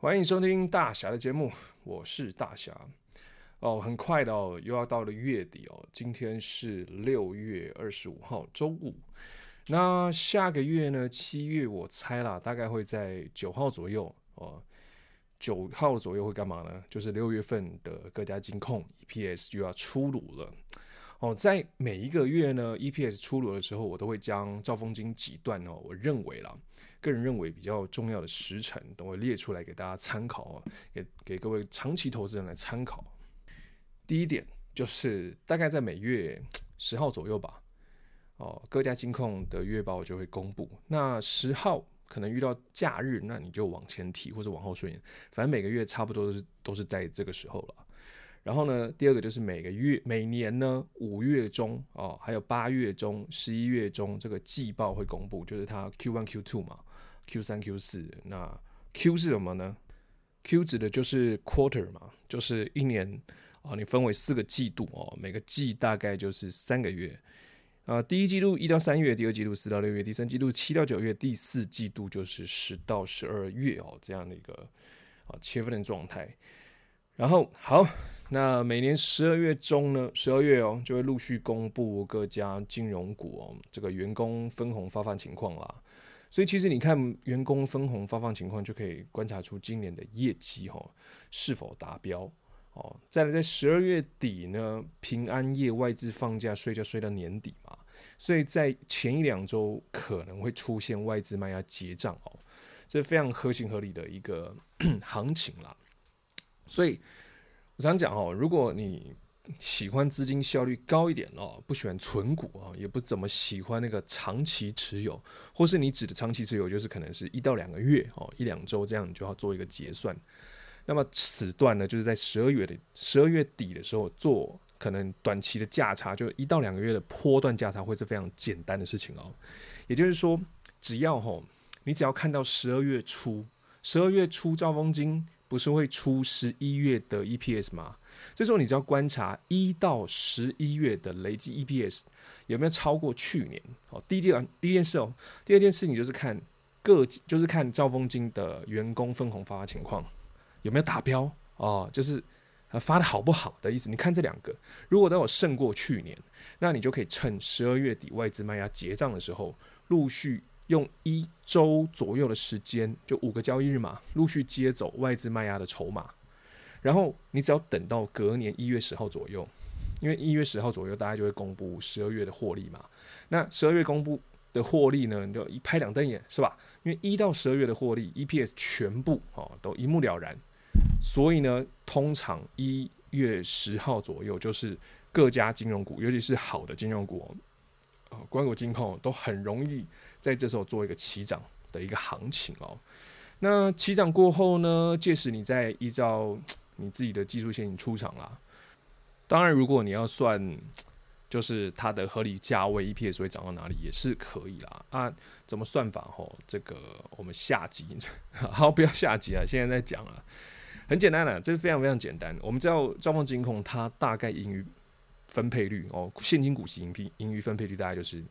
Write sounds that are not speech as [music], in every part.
欢迎收听大侠的节目，我是大侠。哦，很快的哦，又要到了月底哦。今天是六月二十五号，周五。那下个月呢？七月我猜啦，大概会在九号左右哦。九号左右会干嘛呢？就是六月份的各家金控 EPS 就要出炉了。哦，在每一个月呢，EPS 出炉的时候，我都会将兆丰金几段哦，我认为啦，个人认为比较重要的时辰都会列出来给大家参考哦，给给各位长期投资人来参考。第一点就是大概在每月十号左右吧，哦，各家金控的月报就会公布。那十号可能遇到假日，那你就往前提或者往后顺延，反正每个月差不多都是都是在这个时候了。然后呢，第二个就是每个月、每年呢，五月中哦，还有八月中、十一月中，这个季报会公布，就是它 Q one、Q two 嘛，Q 三、Q 四。那 Q 是什么呢？Q 指的就是 quarter 嘛，就是一年啊，你分为四个季度哦，每个季大概就是三个月啊。第一季度一到三月，第二季度四到六月，第三季度七到九月，第四季度就是十到十二月哦，这样的一个啊切分的状态。然后好。那每年十二月中呢，十二月哦，就会陆续公布各家金融股哦，这个员工分红发放情况啦。所以其实你看员工分红发放情况，就可以观察出今年的业绩哈是否达标哦。再来在十二月底呢，平安夜外资放假，睡觉睡到年底嘛，所以在前一两周可能会出现外资卖压结账哦，这非常合情合理的一个 [clears throat] 行情啦。所以。我常讲哦，如果你喜欢资金效率高一点哦，不喜欢存股啊，也不怎么喜欢那个长期持有，或是你指的长期持有，就是可能是一到两个月哦，一两周这样，你就要做一个结算。那么此段呢，就是在十二月的十二月底的时候做，可能短期的价差，就一到两个月的波段价差，会是非常简单的事情哦。也就是说，只要吼，你只要看到十二月初，十二月初兆丰金。不是会出十一月的 EPS 吗？这时候你只要观察一到十一月的累计 EPS 有没有超过去年。好，第一件第一件事哦，第二件事情就是看各就是看兆丰金的员工分红发情况有没有达标哦，就是发的好不好的意思。你看这两个，如果都有胜过去年，那你就可以趁十二月底外资卖压结账的时候陆续。用一周左右的时间，就五个交易日嘛，陆续接走外资卖压的筹码，然后你只要等到隔年一月十号左右，因为一月十号左右大家就会公布十二月的获利嘛。那十二月公布的获利呢，你就一拍两瞪眼，是吧？因为一到十二月的获利 EPS 全部哦都一目了然，所以呢，通常一月十号左右就是各家金融股，尤其是好的金融股哦。啊，官股金控都很容易在这时候做一个起涨的一个行情哦。那起涨过后呢，届时你再依照你自己的技术线型出场啦。当然，如果你要算，就是它的合理价位 EPS 会涨到哪里也是可以啦。啊，怎么算法？吼，这个我们下集 [laughs] 好，不要下集啊，现在在讲啊，很简单的，这是非常非常简单。我们知道兆丰金控它大概盈余。分配率哦，现金股息盈余盈余分配率大概就是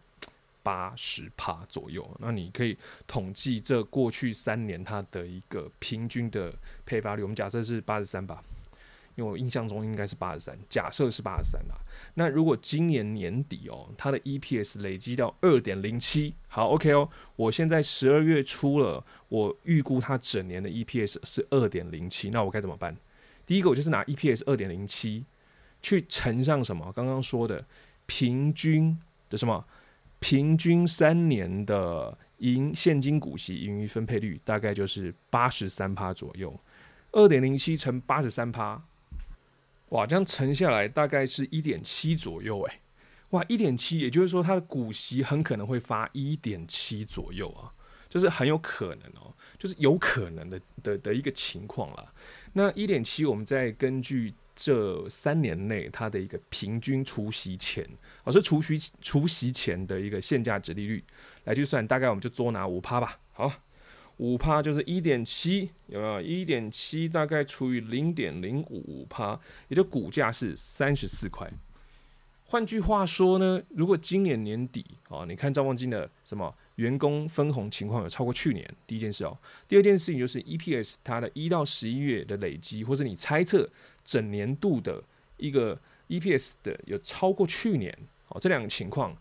八十趴左右。那你可以统计这过去三年它的一个平均的配发率。我们假设是八十三吧，因为我印象中应该是八十三。假设是八十三啦。那如果今年年底哦，它的 EPS 累积到二点零七，好 OK 哦。我现在十二月初了，我预估它整年的 EPS 是二点零七，那我该怎么办？第一个，我就是拿 EPS 二点零七。去乘上什么？刚刚说的平均的什么？平均三年的盈现金股息盈余分配率大概就是八十三趴左右，二点零七乘八十三趴，哇，这样乘下来大概是一点七左右，哎，哇，一点七，也就是说它的股息很可能会发一点七左右啊，就是很有可能哦，就是有可能的的的一个情况啦。那一点七，我们再根据。这三年内，它的一个平均除息前，我是除息除息前的一个现价值利率来计算，大概我们就多拿五趴吧。好，五趴就是一点七，有没有？一点七大概除以零点零五趴，也就股价是三十四块。换句话说呢，如果今年年底啊，你看兆丰金的什么员工分红情况有超过去年，第一件事哦。第二件事情就是 EPS 它的一到十一月的累积，或者你猜测整年度的一个 EPS 的有超过去年哦，这两个情况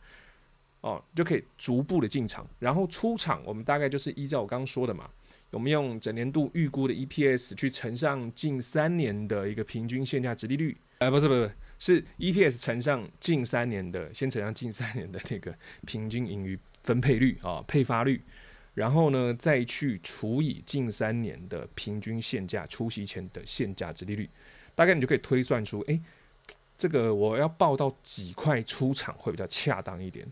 哦，就可以逐步的进场，然后出场我们大概就是依照我刚刚说的嘛，我们用整年度预估的 EPS 去乘上近三年的一个平均现价值利率，哎，不是不是是。EPS 乘上近三年的，先乘上近三年的那个平均盈余分配率啊，配发率，然后呢再去除以近三年的平均现价除息前的现价值利率，大概你就可以推算出，哎，这个我要报到几块出场会比较恰当一点。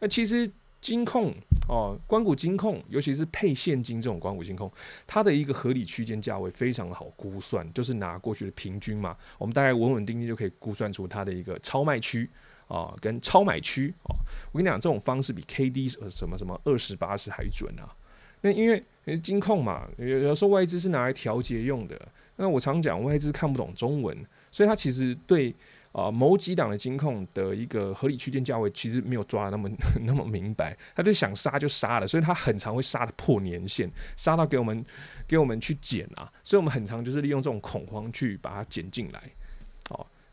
那其实。金控哦，关谷金控，尤其是配现金这种关谷金控，它的一个合理区间价位非常好估算，就是拿过去的平均嘛，我们大概稳稳定定就可以估算出它的一个超卖区啊跟超买区哦。我跟你讲，这种方式比 KD 什么什么二十八十还准啊。那因为金控嘛，有有时候外资是拿来调节用的。那我常讲外资看不懂中文，所以它其实对。啊、呃，某几档的金控的一个合理区间价位，其实没有抓的那么 [laughs] 那么明白，他就想杀就杀了，所以他很常会杀的破年线，杀到给我们给我们去减啊，所以我们很常就是利用这种恐慌去把它减进来。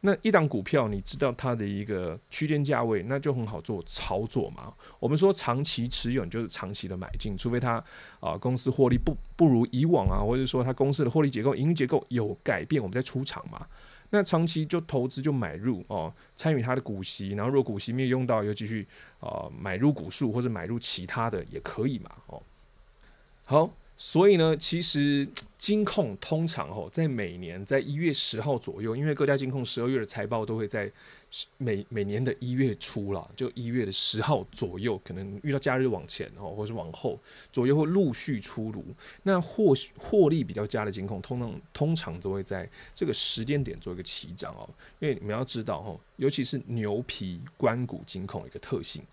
那一档股票你知道它的一个区间价位，那就很好做操作嘛。我们说长期持有，就是长期的买进，除非它啊、公司获利不不如以往啊，或者说它公司的获利结构、盈利结构有改变，我们再出场嘛。那长期就投资就买入哦，参与它的股息，然后若股息没有用到，又继续呃买入股数或者买入其他的也可以嘛哦。好，所以呢，其实金控通常哦，在每年在一月十号左右，因为各家金控十二月的财报都会在。每每年的一月初啦，就一月的十号左右，可能遇到假日往前哦，或是往后左右会陆续出炉。那获获利比较佳的金控，通常通常都会在这个时间点做一个起涨哦。因为你们要知道哦，尤其是牛皮官股金控一个特性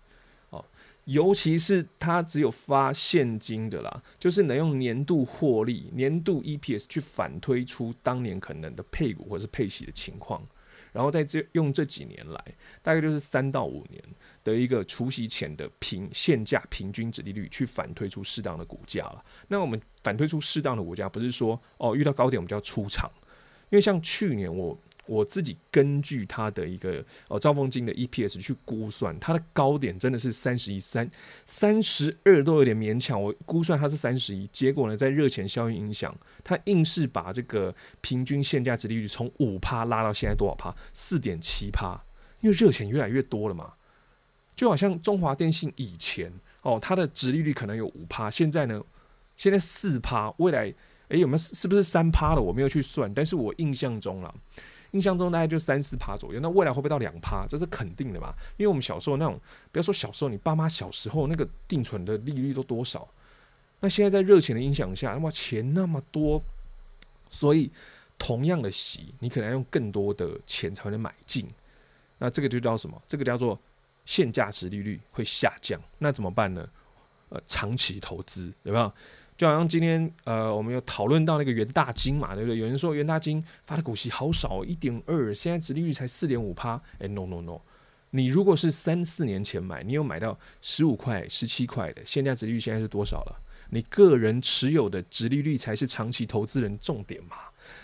哦，尤其是它只有发现金的啦，就是能用年度获利、年度 EPS 去反推出当年可能的配股或是配息的情况。然后在这用这几年来，大概就是三到五年的一个除息前的平现价平均值利率，去反推出适当的股价了。那我们反推出适当的股价，不是说哦遇到高点我们就要出场，因为像去年我。我自己根据它的一个哦兆丰金的 EPS 去估算，它的高点真的是三十一三三十二都有点勉强。我估算它是三十一，结果呢，在热钱效应影响，它硬是把这个平均现价殖利率从五趴拉到现在多少趴？四点七趴。因为热钱越来越多了嘛，就好像中华电信以前哦，它的殖利率可能有五趴，现在呢，现在四趴，未来诶有没有是不是三趴了？我没有去算，但是我印象中了。印象中大概就三四趴左右，那未来会不会到两趴？这是肯定的嘛？因为我们小时候那种，不要说小时候，你爸妈小时候那个定存的利率都多少？那现在在热钱的影响下，那么钱那么多，所以同样的息，你可能要用更多的钱才能买进。那这个就叫什么？这个叫做现价值利率会下降。那怎么办呢？呃，长期投资有没有？就好像今天，呃，我们有讨论到那个元大金嘛，对不对？有人说元大金发的股息好少，一点二，现在殖利率才四点五趴。哎，no no no，你如果是三四年前买，你有买到十五块、十七块的，现价殖利率现在是多少了？你个人持有的殖利率才是长期投资人重点嘛？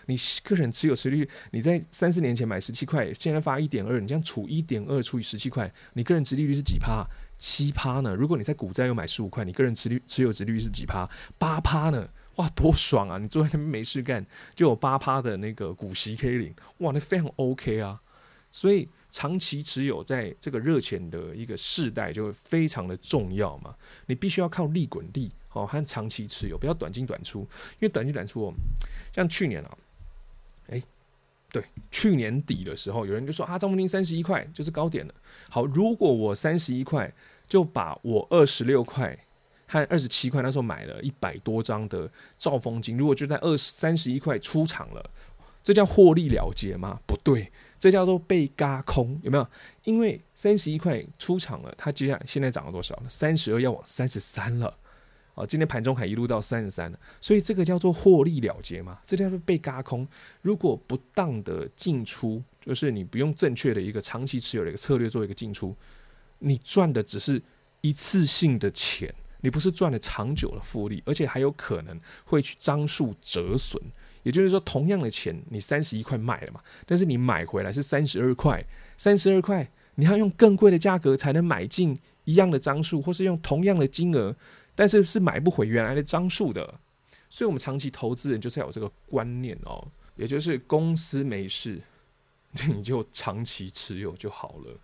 你个人持有殖利率，你在三四年前买十七块，现在发一点二，你这样除一点二除以十七块，你个人殖利率是几趴？七趴呢？如果你在股债又买十五块，你个人持率持有值率是几趴？八趴呢？哇，多爽啊！你坐在那边没事干，就有八趴的那个股息可以领，哇，那非常 OK 啊！所以长期持有在这个热钱的一个世代就会非常的重要嘛。你必须要靠利滚利哦，和长期持有，不要短进短出，因为短进短出哦，像去年啊，哎，对，去年底的时候，有人就说啊，兆丰金三十一块就是高点了。好，如果我三十一块。就把我二十六块和二十七块那时候买了一百多张的兆丰金，如果就在二三十一块出场了，这叫获利了结吗？不对，这叫做被嘎空，有没有？因为三十一块出场了，它接下来现在涨了多少？三十二要往三十三了，哦，今天盘中还一路到三十三了，所以这个叫做获利了结吗？这叫做被嘎空。如果不当的进出，就是你不用正确的一个长期持有的一个策略做一个进出。你赚的只是一次性的钱，你不是赚了长久的复利，而且还有可能会去张数折损。也就是说，同样的钱，你三十一块卖了嘛，但是你买回来是三十二块，三十二块，你要用更贵的价格才能买进一样的张数，或是用同样的金额，但是是买不回原来的张数的。所以，我们长期投资人就是要有这个观念哦，也就是公司没事，[laughs] 你就长期持有就好了。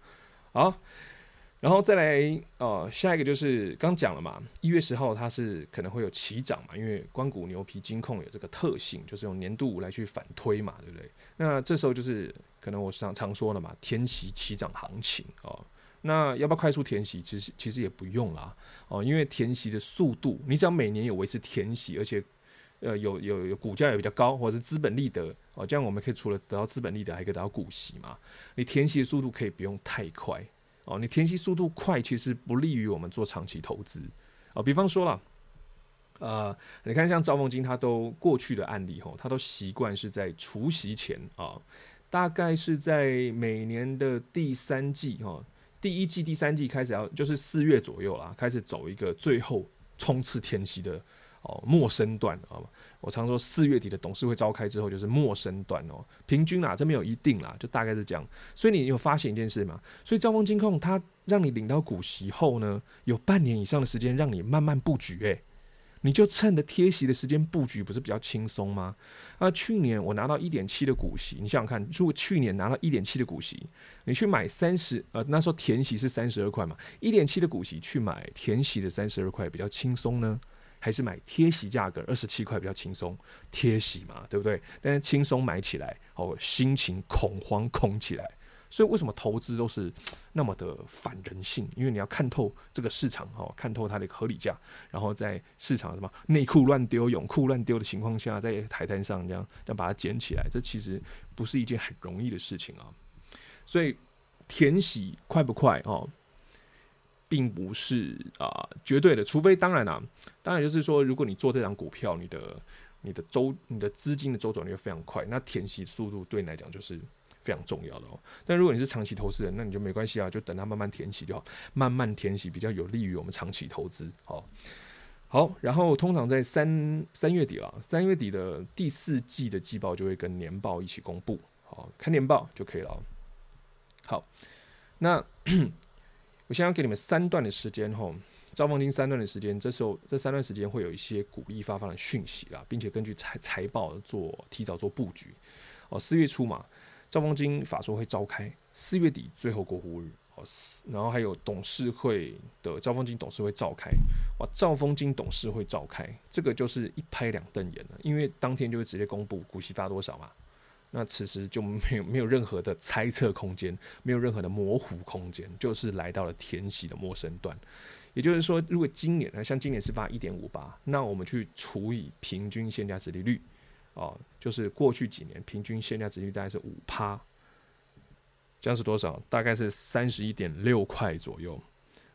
好。然后再来，呃，下一个就是刚讲了嘛，一月十号它是可能会有起涨嘛，因为官股牛皮金控有这个特性，就是用年度来去反推嘛，对不对？那这时候就是可能我常常说了嘛，填息起涨行情哦。那要不要快速填息？其实其实也不用啦哦，因为填息的速度，你只要每年有维持填息，而且呃有有有股价也比较高，或者是资本利得哦，这样我们可以除了得到资本利得，还可以得到股息嘛。你填息的速度可以不用太快。哦，你填息速度快，其实不利于我们做长期投资。哦，比方说了，呃，你看像兆丰金，它都过去的案例吼，它都习惯是在除夕前啊，大概是在每年的第三季哈，第一季、第三季开始要，就是四月左右啦，开始走一个最后冲刺填息的。哦，陌生段啊，我常说四月底的董事会召开之后就是陌生段哦，平均啦，这没有一定啦，就大概是这样。所以你有发现一件事吗？所以兆丰金控它让你领到股息后呢，有半年以上的时间让你慢慢布局，诶，你就趁着贴息的时间布局，不是比较轻松吗？啊，去年我拿到一点七的股息，你想想看，如果去年拿到一点七的股息，你去买三十，呃，那时候填息是三十二块嘛，一点七的股息去买填息的三十二块比较轻松呢？还是买贴息价格二十七块比较轻松，贴息嘛，对不对？但是轻松买起来，哦，心情恐慌恐起来。所以为什么投资都是那么的反人性？因为你要看透这个市场，哦，看透它的合理价，然后在市场什么内裤乱丢、泳裤乱丢的情况下，在海滩上这样要把它捡起来，这其实不是一件很容易的事情啊。所以填息快不快哦？并不是啊、绝对的，除非当然啦、当然就是说，如果你做这张股票，你的你的周你的资金的周转率非常快，那填息速度对你来讲就是非常重要的哦。但如果你是长期投资人，那你就没关系啊，就等它慢慢填息就好，慢慢填息比较有利于我们长期投资。好，好，然后通常在三三月底了，三月底的第四季的季报就会跟年报一起公布，好，看年报就可以了。好，那。我现在要给你们三段的时间吼，兆丰金三段的时间，这时候这三段时间会有一些股利发放的讯息啦，并且根据财财报做提早做布局。哦，四月初嘛，兆丰金法说会召开，四月底最后过户日，哦，然后还有董事会的兆丰金董事会召开，哇，兆丰金董事会召开，这个就是一拍两瞪眼了，因为当天就会直接公布股息发多少嘛。那此时就没有没有任何的猜测空间，没有任何的模糊空间，就是来到了填息的陌生段。也就是说，如果今年呢，像今年是发一点五八，那我们去除以平均现价殖利率，哦，就是过去几年平均现价殖利率大概是五趴，这样是多少？大概是三十一点六块左右。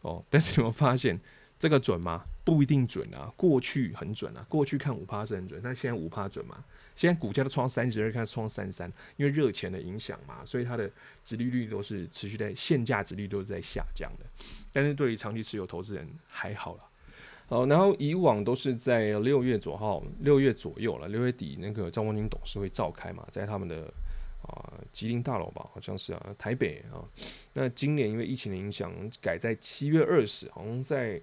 哦，但是你们发现这个准吗？不一定准啊。过去很准啊，过去看五趴是很准，但现在五趴准吗？现在股价都创三十二，开始创三十三，因为热钱的影响嘛，所以它的殖利率都是持续在现价殖利率都是在下降的。但是对于长期持有投资人还好了。好，然后以往都是在六月左右，六月左右了，六月底那个兆丰金董事会召开嘛，在他们的啊吉林大楼吧，好像是啊台北啊。那今年因为疫情的影响，改在七月二十，好像在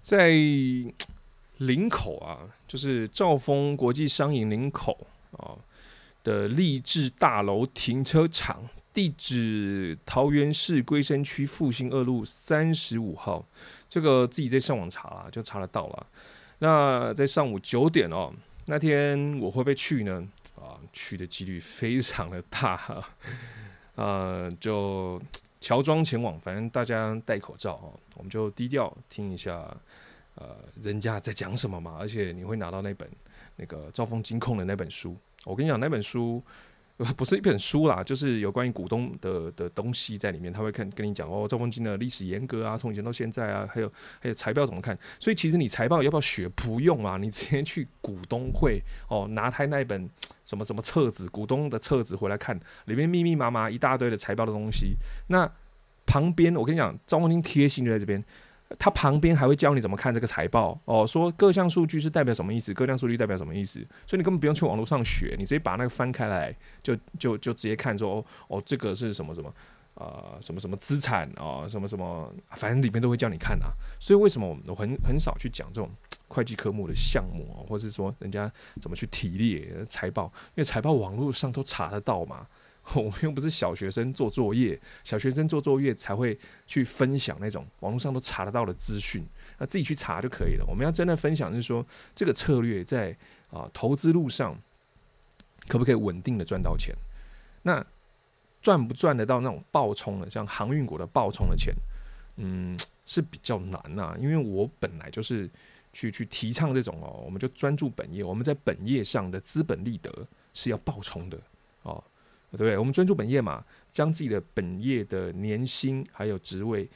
在。林口啊，就是兆丰国际商银林口啊的励志大楼停车场，地址桃园市龟山区复兴二路三十五号。这个自己在上网查啦，就查得到了。那在上午九点哦，那天我会不会去呢？啊，去的几率非常的大。[laughs] 啊，就乔装前往，反正大家戴口罩哦，我们就低调听一下。呃，人家在讲什么嘛？而且你会拿到那本那个兆丰金控的那本书。我跟你讲，那本书不是一本书啦，就是有关于股东的的东西在里面。他会看跟你讲哦，兆丰金的历史沿革啊，从以前到现在啊，还有还有财报怎么看。所以其实你财报要不要学？不用啊，你直接去股东会哦，拿他那本什么什么册子，股东的册子回来看，里面密密麻麻一大堆的财报的东西。那旁边我跟你讲，兆丰金贴心就在这边。他旁边还会教你怎么看这个财报哦，说各项数据是代表什么意思，各项数据代表什么意思，所以你根本不用去网络上学，你直接把那个翻开来，就就就直接看说哦，这个是什么什么啊、呃，什么什么资产啊、什么什么，反正里面都会叫你看啊。所以为什么我很很少去讲这种 [tsk] 会计科目的项目啊，或是说人家怎么去提列财报，因为财报网络上都查得到嘛。[laughs] 我们又不是小学生做作业，小学生做作业才会去分享那种网络上都查得到的资讯，那自己去查就可以了。我们要真的分享，是说这个策略在啊投资路上可不可以稳定的赚到钱？那赚不赚得到那种暴冲的，像航运股的暴冲的钱，嗯，是比较难呐、因为我本来就是去去提倡这种哦，我们就专注本业，我们在本业上的资本利得是要暴冲的哦。对不对？我们专注本业嘛，将自己的本业的年薪还有职位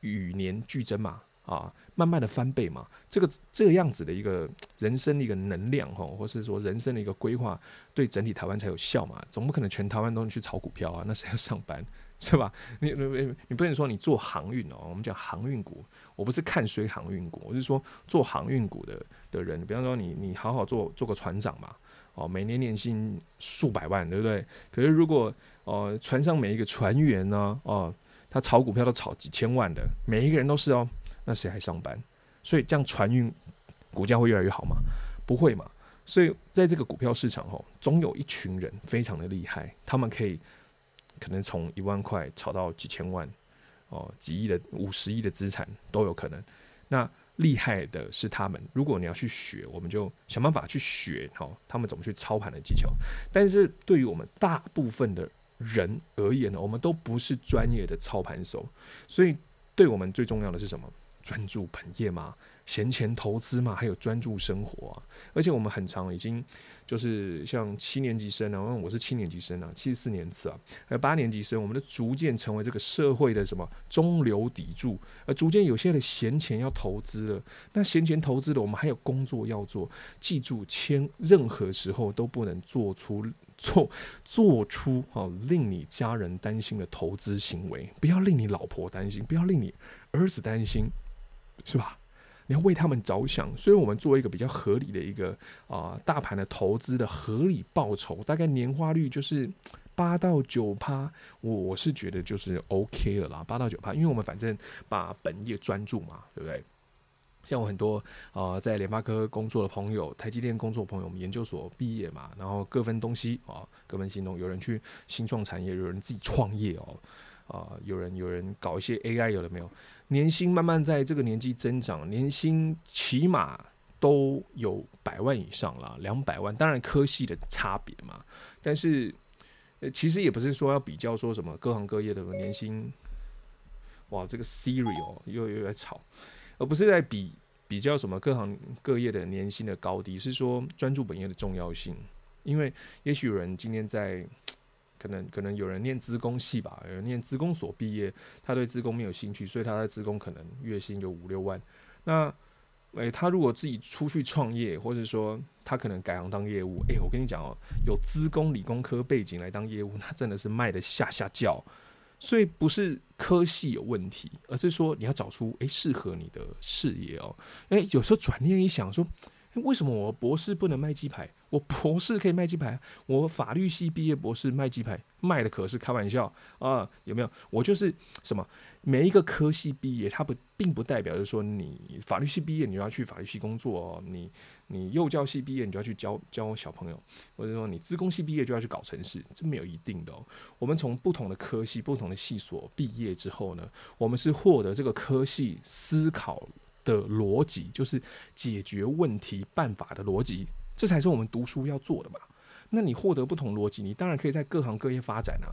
与年俱增嘛，啊，慢慢的翻倍嘛。这个这个样子的一个人生的一个能量哈，或是说人生的一个规划，对整体台湾才有效嘛。总不可能全台湾都能去炒股票啊，那谁要上班是吧？你你你不能说你做航运哦，我们讲航运股，我不是看衰航运股，我是说做航运股的的人，比方说你你好好做做个船长嘛。哦，每年年薪数百万，对不对？可是如果呃船上每一个船员呢，哦，他炒股票都炒几千万的，每一个人都是哦，那谁还上班？所以这样船运股价会越来越好吗？不会嘛。所以在这个股票市场哦，总有一群人非常的厉害，他们可以可能从一万块炒到几千万，哦，几亿的五十亿的资产都有可能。那厉害的是他们，如果你要去学，我们就想办法去学，好，他们怎么去操盘的技巧。但是对于我们大部分的人而言呢，我们都不是专业的操盘手，所以对我们最重要的是什么？专注本业吗。闲钱投资嘛，还有专注生活啊！而且我们很长已经就是像七年级生啊，因为我是七年级生啊，七十四年次啊，还有八年级生，我们都逐渐成为这个社会的什么中流砥柱，而逐渐有些的闲钱要投资了。那闲钱投资了，我们还有工作要做，记住，千任何时候都不能做出做做出哦令你家人担心的投资行为，不要令你老婆担心，不要令你儿子担心，是吧？你要为他们着想，所以我们做一个比较合理的一个啊、大盘的投资的合理报酬，大概年化率就是八到九趴，我我是觉得就是 OK 了啦，八到九趴，因为我们反正把本业专注嘛，对不对？像我很多啊、在联发科工作的朋友，台积电工作朋友，我们研究所毕业嘛，然后各分东西啊，各分行动，有人去新创产业，有人自己创业哦。啊、有人有人搞一些 AI，有了没有？年薪慢慢在这个年纪增长，年薪起码都有百万以上了，两百万。当然科系的差别嘛，但是呃，其实也不是说要比较说什么各行各业的年薪。哇，这个 Siri 哦，又又在吵，而不是在比比较什么各行各业的年薪的高低，是说专注本业的重要性。因为也许有人今天在。可能可能有人念资工系吧，有人念资工所毕业，他对资工没有兴趣，所以他在资工可能月薪就五六万。那，诶、他如果自己出去创业，或者说他可能改行当业务，诶、我跟你讲哦，有资工理工科背景来当业务，那真的是卖得下下叫。所以不是科系有问题，而是说你要找出诶适、合你的事业哦。诶、有时候转念一想说。为什么我博士不能卖鸡排？我博士可以卖鸡排，我法律系毕业博士卖鸡排卖的可是开玩笑啊？有没有？我就是什么？每一个科系毕业，它不并不代表就是说你法律系毕业你就要去法律系工作。你你幼教系毕业你就要去教教小朋友，或者说你资工系毕业就要去搞城市，这没有一定的。我们从不同的科系、不同的系所毕业之后呢，我们是获得这个科系思考。的逻辑就是解决问题办法的逻辑，这才是我们读书要做的嘛。那你获得不同逻辑，你当然可以在各行各业发展啊，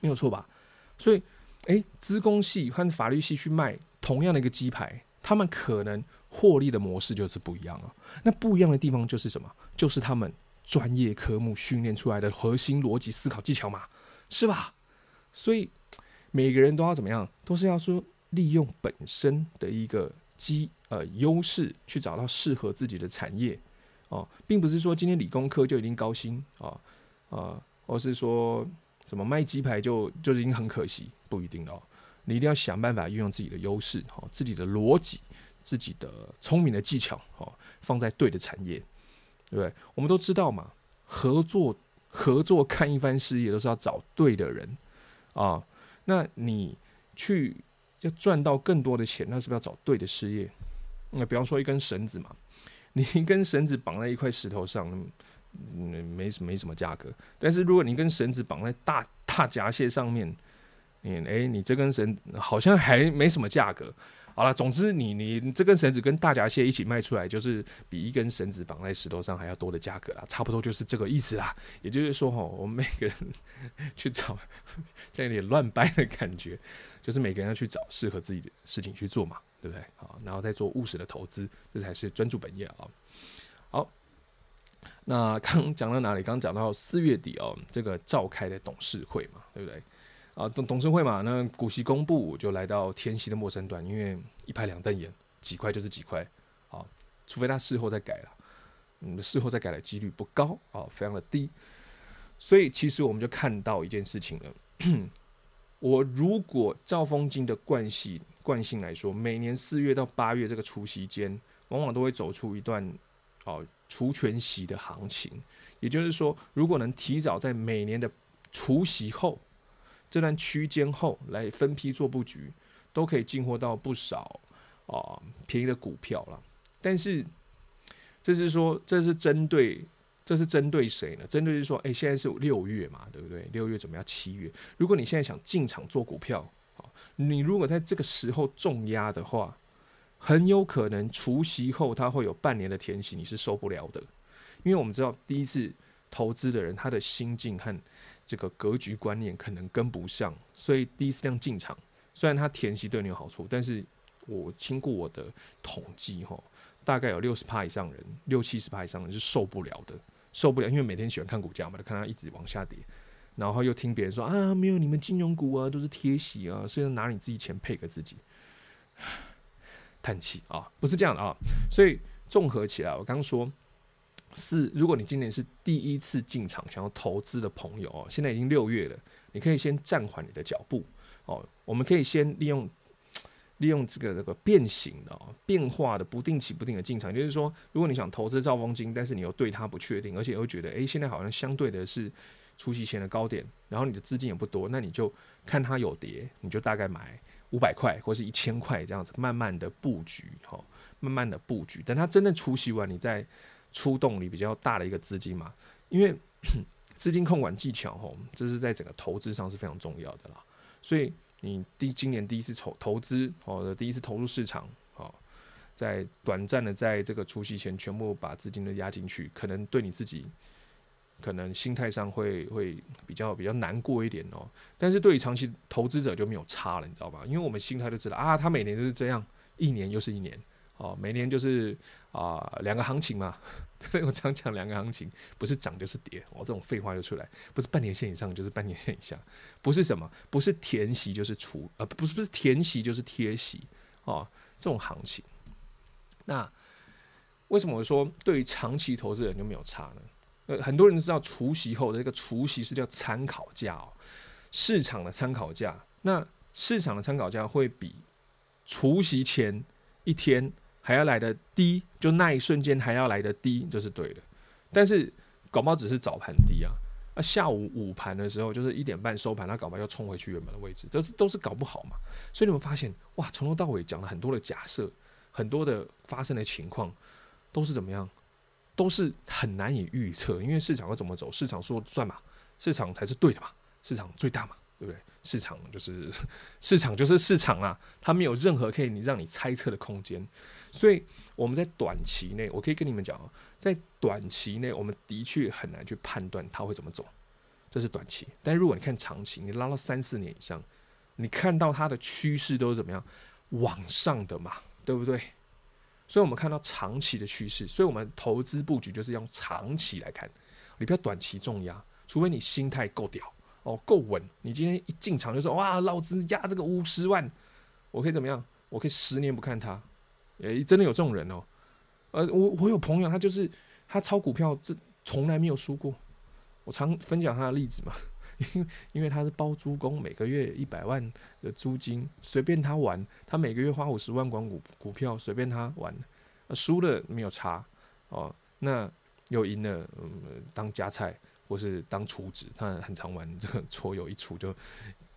没有错吧？所以，诶，资工系和法律系去卖同样的一个鸡排，他们可能获利的模式就是不一样啊。那不一样的地方就是什么？就是他们专业科目训练出来的核心逻辑思考技巧嘛，是吧？所以每个人都要怎么样？都是要说。利用本身的一个机呃优势去找到适合自己的产业哦，并不是说今天理工科就已经高薪啊啊，或是说什么卖鸡排就就已经很可惜，不一定哦。你一定要想办法运用自己的优势，哦，自己的逻辑，自己的聪明的技巧，哦，放在对的产业，对不对？我们都知道嘛，合作合作看一番事业都是要找对的人啊。那你去要赚到更多的钱，那是不是要找对的事业？那比方说一根绳子嘛，你一根绳子绑在一块石头上，嗯，没什没什么价格。但是如果你跟绳子绑在大大闸蟹上面，你哎、你这根绳好像还没什么价格。好了，总之你你这根绳子跟大闸蟹一起卖出来，就是比一根绳子绑在石头上还要多的价格啦，差不多就是这个意思啦。也就是说，哈，我们每个人去找，[laughs] 这样有点乱掰的感觉，就是每个人要去找适合自己的事情去做嘛。对不对？好，然后再做务实的投资，这才是专注本业啊。好，那刚讲到哪里？刚讲到四月底哦，这个召开的董事会嘛，对不对？啊，董董事会嘛，那股息公布就来到天息的末声段，因为一拍两瞪眼，几块就是几块，啊，除非他事后再改了，嗯，事后再改的几率不高啊，非常的低。所以其实我们就看到一件事情了，我如果兆丰金的惯性。惯性来说，每年四月到八月这个除夕间，往往都会走出一段哦除权息的行情。也就是说，如果能提早在每年的除夕后这段区间后来分批做布局，都可以进货到不少啊、便宜的股票了。但是，这是说这是针对这是针对谁呢？针对是说，哎，现在是六月嘛，对不对？六月怎么样？七月，如果你现在想进场做股票。你如果在这个时候重压的话，很有可能除息后它会有半年的填息，你是受不了的。因为我们知道第一次投资的人，他的心境和这个格局观念可能跟不上，所以第一次这样进场，虽然它填息对你有好处，但是我经过我的统计哈，大概有六十趴以上人，六七十趴以上人是受不了的，受不了，因为每天喜欢看股价嘛，看它一直往下跌。然后又听别人说啊，没有你们金融股啊，都是贴息啊，所以拿你自己钱配给自己，叹气啊，不是这样的啊。所以综合起来，我刚说是，如果你今年是第一次进场想要投资的朋友哦，现在已经六月了，你可以先暂缓你的脚步哦。我们可以先利用 [tsk] 利用这个这个变形的、变化的、不定期不定的进场，就是说，如果你想投资兆丰金，但是你又对它不确定，而且又觉得哎，现在好像相对的是。出息前的高点，然后你的资金也不多，那你就看它有跌，你就大概买五百块或是一千块这样子，慢慢的布局，哈，慢慢的布局。等它真的出息完，你再出动你比较大的一个资金嘛，因为 [clears throat] 资金控管技巧，吼，这是在整个投资上是非常重要的啦。所以你第今年第一次投投资，哦，第一次投入市场，哦，在短暂的在这个除夕前全部把资金都压进去，可能对你自己。可能心态上会会比较比较难过一点哦，但是对于长期投资者就没有差了，你知道吧？因为我们心态就知道啊，他每年都是这样，一年又是一年哦，每年就是啊两个行情嘛。[laughs] 对，我常讲两个行情，不是涨就是跌哦，这种废话就出来，不是半年线以上就是半年线以下，不是什么，不是填息就是除，呃，不是不是填息就是贴息哦，这种行情。那为什么我说对于长期投资人就没有差呢？呃，很多人知道除息后的这个除息是叫参考价哦，市场的参考价。那市场的参考价会比除息前一天还要来的低，就那一瞬间还要来的低，这是对的。但是搞不好只是早盘低啊，那下午午盘的时候就是一点半收盘，它搞不好又冲回去原本的位置，这都是搞不好嘛。所以你们发现哇，从头到尾讲了很多的假设，很多的发生的情况都是怎么样？都是很难以预测，因为市场要怎么走，市场说算嘛，市场才是对的嘛，市场最大嘛，对不对？市场就是 [laughs] 市场就是市场啊，它没有任何可以你让你猜测的空间。所以我们在短期内，我可以跟你们讲，在短期内，我们的确很难去判断它会怎么走，这是短期。但如果你看长期，你拉到三四年以上，你看到它的趋势都是怎么样往上的嘛，对不对？所以，我们看到长期的趋势，所以我们投资布局就是用长期来看，你不要短期重压，除非你心态够屌哦，够稳。你今天一进场就说哇，老子压这个五十万，我可以怎么样？我可以十年不看它。诶，真的有这种人哦。呃，我我有朋友，他就是他炒股票，这从来没有输过。我常分享他的例子嘛，因为因为他是包租公，每个月一百万的租金，随便他玩，他每个月花五十万管股股票，随便他玩，输了没有差哦，那又赢了，嗯，当家菜或是当厨子，他很常玩这个 [laughs] 搓游，一出就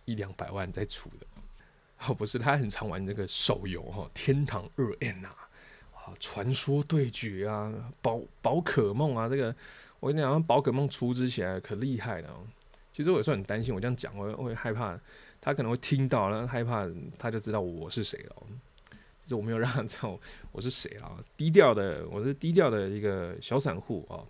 一两百万在出的，哦，不是，他很常玩这个手游哈，天堂二 N 啊，啊，传说对决啊，宝宝可梦啊，这个。我跟你讲，宝可梦出资起来可厉害了。其实我也是很担心，我这样讲，我我会害怕他可能会听到，然后害怕他就知道我是谁了。就是我没有让他知道我是谁啊，低调的，我是低调的一个小散户啊。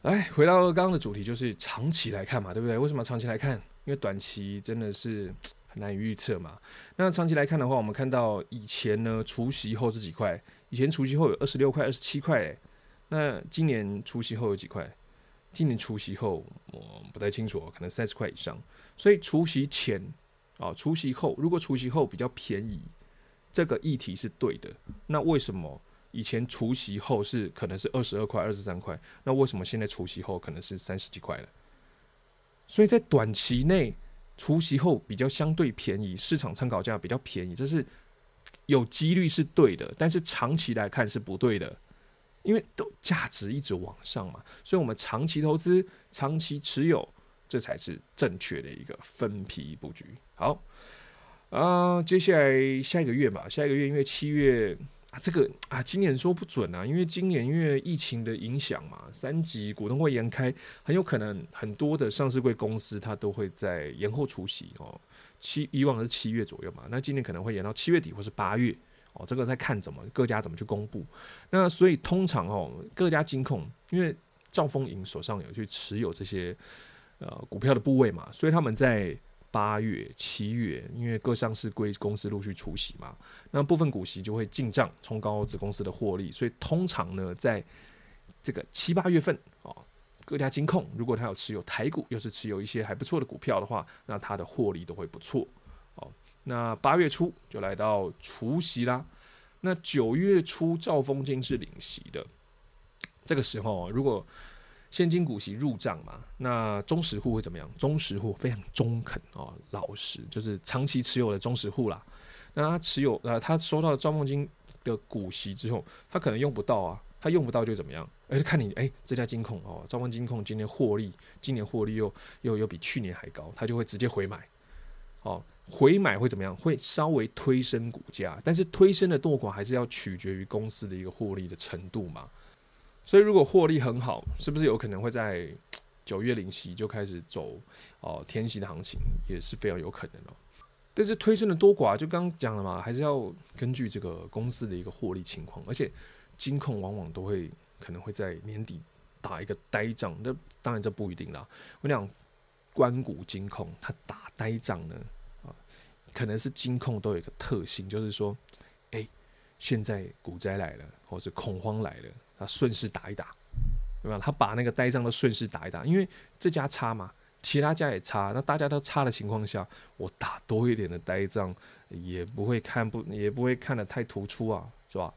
哎，回到刚刚的主题，就是长期来看嘛，对不对？为什么长期来看？因为短期真的是难以预测嘛。那长期来看的话，我们看到以前呢，除夕后是几块？以前除夕后有二十六块、二十七块，那今年除夕后有几块？今年除夕后我不太清楚，可能三十块以上。所以除夕前啊，除夕后，如果除夕后比较便宜，这个议题是对的。那为什么以前除夕后是可能是二十二块、二十三块？那为什么现在除夕后可能是三十几块了？所以在短期内除息后比较相对便宜，市场参考价比较便宜，这是有几率是对的。但是长期来看是不对的。因为都价值一直往上嘛，所以我们长期投资、长期持有，这才是正确的一个分批布局。好，啊、接下来下一个月吧，下一个月因为七月啊，这个啊，今年说不准啊，因为今年因为疫情的影响嘛，三级股东会延开，很有可能很多的上市柜公司它都会在延后出席哦。七以往是七月左右嘛，那今年可能会延到七月底或是八月。哦，这个在看怎么各家怎么去公布。那所以通常哦，各家金控因为兆丰银手上有去持有这些呃股票的部位嘛，所以他们在八月、七月，因为各上市柜公司陆续除息嘛，那部分股息就会进账，冲高子公司的获利。所以通常呢，在这个七八月份哦，各家金控如果他有持有台股，又是持有一些还不错的股票的话，那他的获利都会不错。哦那八月初就来到除息啦。那九月初兆丰金是领息的，这个时候如果现金股息入账嘛，那中实户会怎么样？中实户非常中肯哦，老实，就是长期持有的中实户啦。那他持有呃，他收到兆丰金的股息之后，他可能用不到啊，他用不到就怎么样？哎，看你哎，这家金控哦，兆丰金控今年获利，今年获利又又又比去年还高，他就会直接回买。哦，回买会怎么样？会稍微推升股价，但是推升的多寡还是要取决于公司的一个获利的程度嘛。所以如果获利很好，是不是有可能会在九月领息就开始走哦天息的行情，也是非常有可能哦。但是推升的多寡，就刚刚讲了嘛，还是要根据这个公司的一个获利情况，而且金控往往都会可能会在年底打一个呆账，那当然这不一定啦。我讲。关股金控，它打呆账呢，啊，可能是金控都有一个特性，就是说，哎、现在股灾来了，或者恐慌来了，他顺势打一打，对吧？他把那个呆账都顺势打一打，因为这家差嘛，其他家也差，那大家都差的情况下，我打多一点的呆账，也不会看不，也不会看得太突出啊，是吧？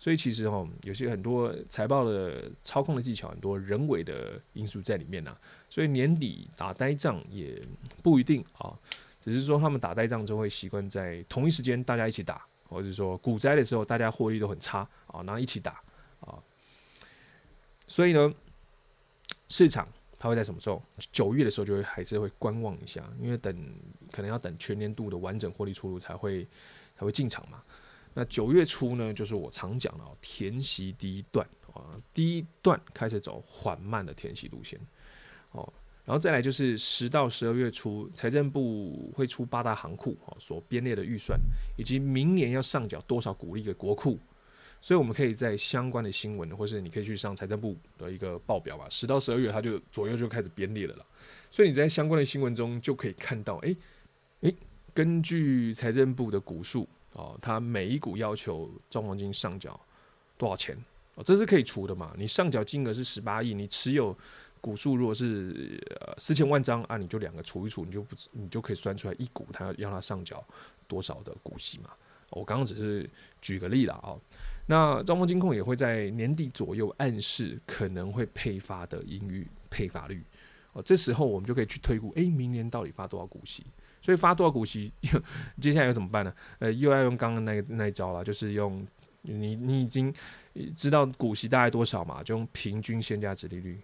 所以其实哈，有些很多财报的操控的技巧，很多人为的因素在里面呐。所以年底打呆账也不一定啊，只是说他们打呆账就会习惯在同一时间大家一起打，或者说股灾的时候大家获利都很差啊，然后一起打啊。所以呢，市场它会在什么时候？九月的时候就会还是会观望一下，因为等可能要等全年度的完整获利出炉才会才会进场嘛。那九月初呢，就是我常讲的填息第一段啊，第一段开始走缓慢的填息路线哦，然后再来就是十到十二月初，财政部会出八大行库啊所编列的预算，以及明年要上缴多少股利给国库，所以我们可以在相关的新闻，或是你可以去上财政部的一个报表吧，十到十二月它就左右就开始编列了啦，所以你在相关的新闻中就可以看到，哎、欸、哎，根据财政部的股数。哦，它每一股要求兆丰金上缴多少钱？哦，这是可以除的嘛？你上缴金额是十八亿，你持有股数如果是呃四千万张啊，你就两个除一除，你就不你就可以算出来一股它要要他上缴多少的股息嘛？我刚刚只是举个例了啊。那兆丰金控也会在年底左右暗示可能会配发的盈余配发率哦，这时候我们就可以去推估，哎，明年到底发多少股息？所以发多少股息，接下来又怎么办呢？呃，又要用刚刚那个那一招了，就是用你你已经知道股息大概多少嘛，就用平均现价殖利率，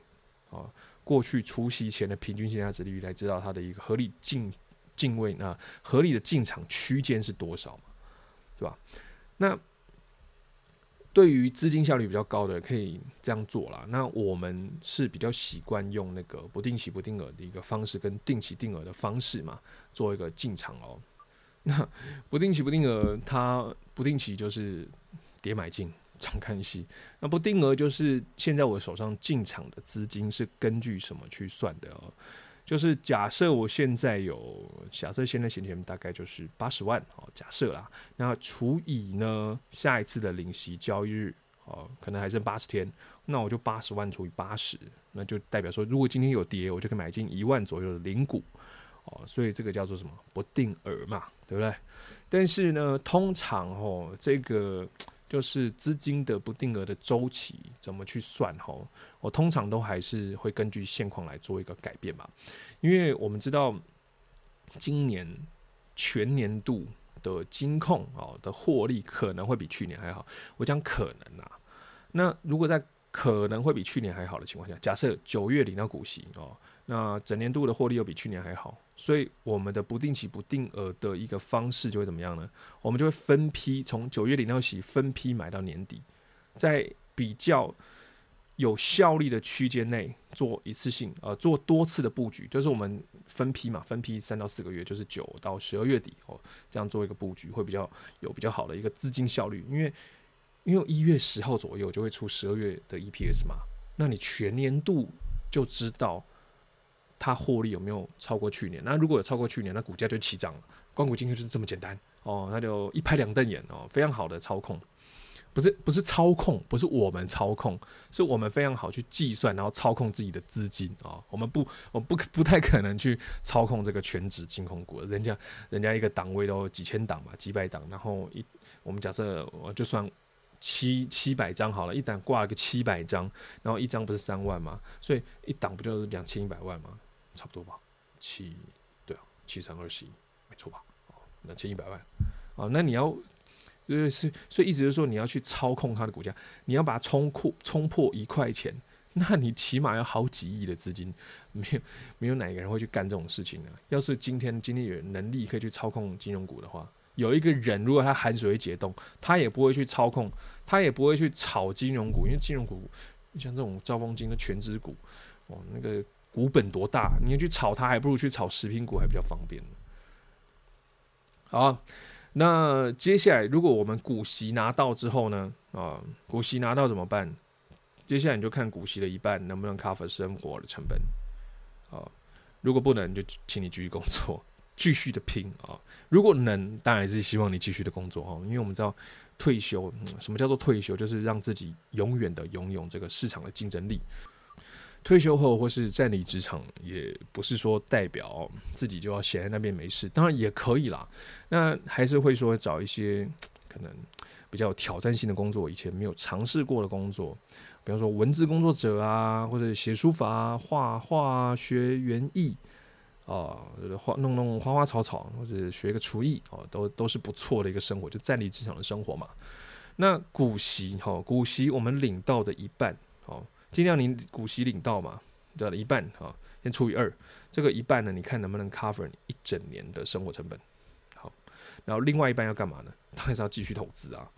啊，过去除息前的平均现价殖利率来知道它的一个合理进进位，那合理的进场区间是多少嘛，是吧？那对于资金效率比较高的，可以这样做啦。那我们是比较习惯用那个不定期不定额的一个方式，跟定期定额的方式嘛，做一个进场哦。[laughs] 那不定期不定额，它不定期就是跌买进，长看戏。那不定额就是现在我手上进场的资金是根据什么去算的哦？就是假设我现在有，假设现在闲钱大概就是八十万哦，假设啦，那除以呢下一次的领息交易日哦，可能还剩八十天，那我就八十万除以八十，那就代表说，如果今天有跌，我就可以买进一万左右的零股哦，所以这个叫做什么不定额嘛，对不对？但是呢，通常哦，这个。就是资金的不定额的周期怎么去算吼？我通常都还是会根据现况来做一个改变嘛，因为我们知道今年全年度的金控哦的获利可能会比去年还好。我讲可能啊，那如果在可能会比去年还好的情况下，假设九月领到股息哦，那整年度的获利又比去年还好。所以我们的不定期不定额的一个方式就会怎么样呢？我们就会分批从九月领到息，分批买到年底，在比较有效率的区间内做一次性呃做多次的布局，就是我们分批嘛，分批三到四个月，就是九到十二月底哦，这样做一个布局会比较有比较好的一个资金效率，因为因为一月十号左右就会出十二月的 EPS 嘛，那你全年度就知道。它获利有没有超过去年？那如果有超过去年，那股价就起涨了。公股今天就是这么简单哦，那就一拍两瞪眼哦，非常好的操控，不是不是操控，不是我们操控，是我们非常好去计算，然后操控自己的资金啊、哦。我们不，我们不不太可能去操控这个全职金控股，人家人家一个档位都几千档嘛，几百档，然后一我们假设我就算七七百张好了，一档挂个七百张，然后一张不是三万吗？所以一档不就是两千一百万吗？差不多吧，七对啊，七三二十一，没错吧？哦，两千一百万，哦，那你要，就是所以意思就是说，你要去操控它的股价，你要把它冲破冲破一块钱，那你起码要好几亿的资金，没有没有哪一个人会去干这种事情呢？要是今天今天有能力可以去操控金融股的话，有一个人如果他寒水解冻，他也不会去操控，他也不会去炒金融股，因为金融股像这种兆丰金的全值股，哦，那个。股本多大？你要去炒它，还不如去炒食品股，还比较方便。好，那接下来如果我们股息拿到之后呢？啊，股息拿到怎么办？接下来你就看股息的一半能不能 cover 生活的成本。啊，如果不能，就请你继续工作，继续的拼啊。如果能，当然是希望你继续的工作哈，因为我们知道退休，什么叫做退休？就是让自己永远的拥有这个市场的竞争力。退休后或是暂离职场，也不是说代表自己就要闲在那边没事，当然也可以啦。那还是会说找一些可能比较有挑战性的工作，以前没有尝试过的工作，比方说文字工作者啊，或者写书法啊、画画、学园艺啊，画弄弄花花草草，或者学一个厨艺哦，都都是不错的一个生活，就暂离职场的生活嘛。那股息哈，股息我们领到的一半哦。尽量你股息领到嘛，对了，一半啊，先除以二，这个一半呢，你看能不能 cover 你一整年的生活成本？好，然后另外一半要干嘛呢？当然是要继续投资啊。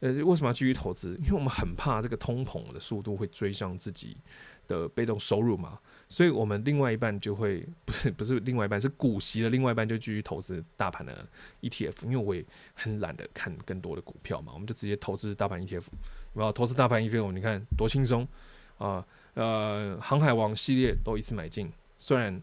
呃，为什么要继续投资？因为我们很怕这个通膨的速度会追上自己的被动收入嘛，所以我们另外一半就会 [laughs] 不是不是另外一半是股息的另外一半就继续投资大盘的 ETF，因为我也很懒得看更多的股票嘛，我们就直接投资大盘 ETF，然后投资大盘 ETF，你看多轻松。啊，呃，航海王系列都一次买进，虽然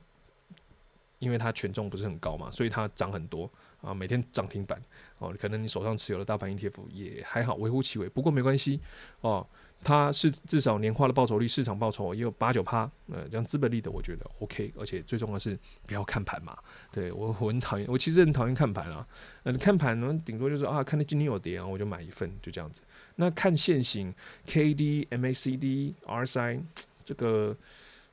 因为它权重不是很高嘛，所以它涨很多啊，每天涨停板哦，可能你手上持有的大盘 ETF 也还好，微乎其微。不过没关系哦，它是至少年化的报酬率，市场报酬也有八九趴，呃，这样资本利得我觉得 OK，而且最重要是不要看盘嘛。对我我很讨厌，我其实很讨厌看盘啊，嗯、看盘呢顶多就是啊，看到今天有跌啊，我就买一份，就这样子。那看线型，K D M A C D R S I，这个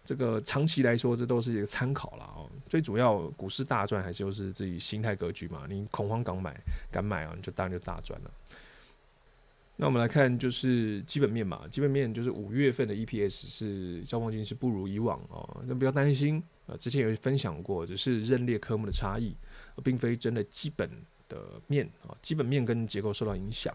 这个长期来说，这都是一个参考了哦。最主要股市大赚，还是就是自己心态格局嘛。你恐慌敢买，敢买啊，你就当然就大赚了。那我们来看，就是基本面嘛。基本面就是五月份的 EPS 是消防金是不如以往哦。那不要担心啊，之前有分享过，只是认列科目的差异，并非真的基本的面啊。基本面跟结构受到影响。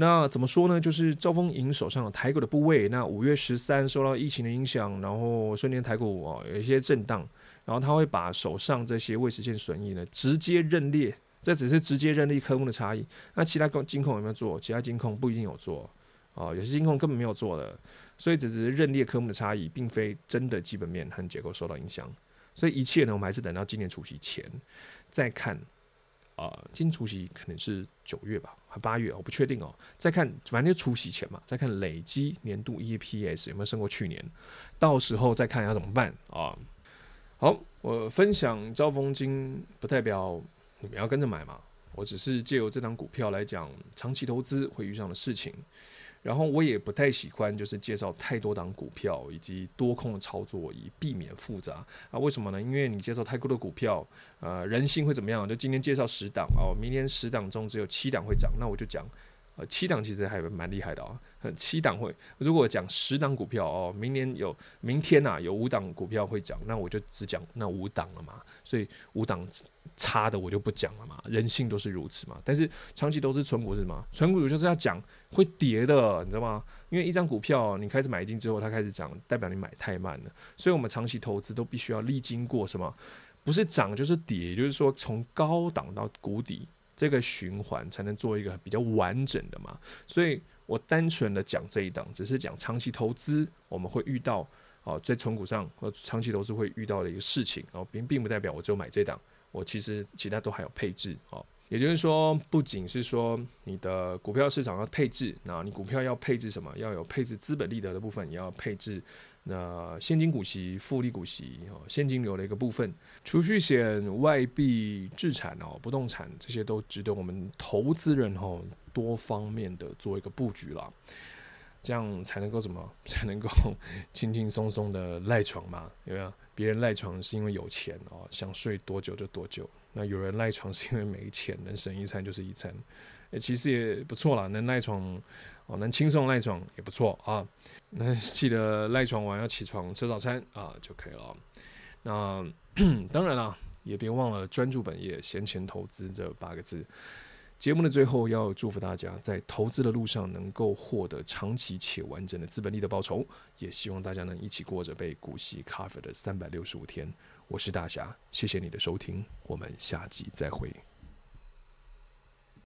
那怎么说呢？就是兆丰银手上的台股的部位，那五月十三受到疫情的影响，然后瞬间台股哦有一些震荡，然后他会把手上这些未实现损益呢直接认列，这只是直接认列科目的差异。那其他金控有没有做？其他金控不一定有做哦，有些金控根本没有做的，所以这只是认列科目的差异，并非真的基本面和结构受到影响。所以一切呢，我们还是等到今年除夕前再看。呃，今除息可能是九月吧，还八月，我不确定哦。再看，反正就除息前嘛，再看累积年度 EPS 有没有升过去年，到时候再看要怎么办啊。好，我分享招风金，不代表你们要跟着买嘛，我只是借由这张股票来讲长期投资会遇上的事情。然后我也不太喜欢，就是介绍太多档股票以及多空的操作，以避免复杂啊。为什么呢？因为你介绍太多的股票，呃，人性会怎么样？就今天介绍十档哦，明天十档中只有七档会涨，那我就讲。呃，七档其实还蛮厉害的啊，七档会。如果讲十档股票哦，明年有明天呐、啊、有五档股票会涨，那我就只讲那五档了嘛。所以五档差的我就不讲了嘛，人性都是如此嘛。但是长期都是存股是什么？存股就是要讲会跌的，你知道吗？因为一张股票你开始买进之后它开始涨，代表你买太慢了。所以我们长期投资都必须要历经过什么？不是涨就是跌，也就是说从高档到谷底。这个循环才能做一个比较完整的嘛，所以我单纯的讲这一档，只是讲长期投资我们会遇到哦，在存股上和长期投资会遇到的一个事情哦，并并不代表我只有买这档，我其实其他都还有配置哦，也就是说，不仅是说你的股票市场要配置，那你股票要配置什么？要有配置资本利得的部分，也要配置。那现金股息、复利股息、哦，现金流的一个部分，储蓄险、外币、置产哦，不动产这些都值得我们投资人哦多方面的做一个布局啦，这样才能够什么？才能够 [laughs] 轻轻松松的赖床嘛？有没有？别人赖床是因为有钱哦，想睡多久就多久。那有人赖床是因为没钱，能省一餐就是一餐。诶，其实也不错啦，能赖床。哦，能轻松赖床也不错啊。那记得赖床完要起床吃早餐啊就可以了。那 [clears throat] 当然了，也别忘了专注本业、闲钱投资这八个字。节目的最后要祝福大家在投资的路上能够获得长期且完整的资本利的报酬，也希望大家能一起过着被股息 cover 的三百六十五天。我是大侠，谢谢你的收听，我们下集再会。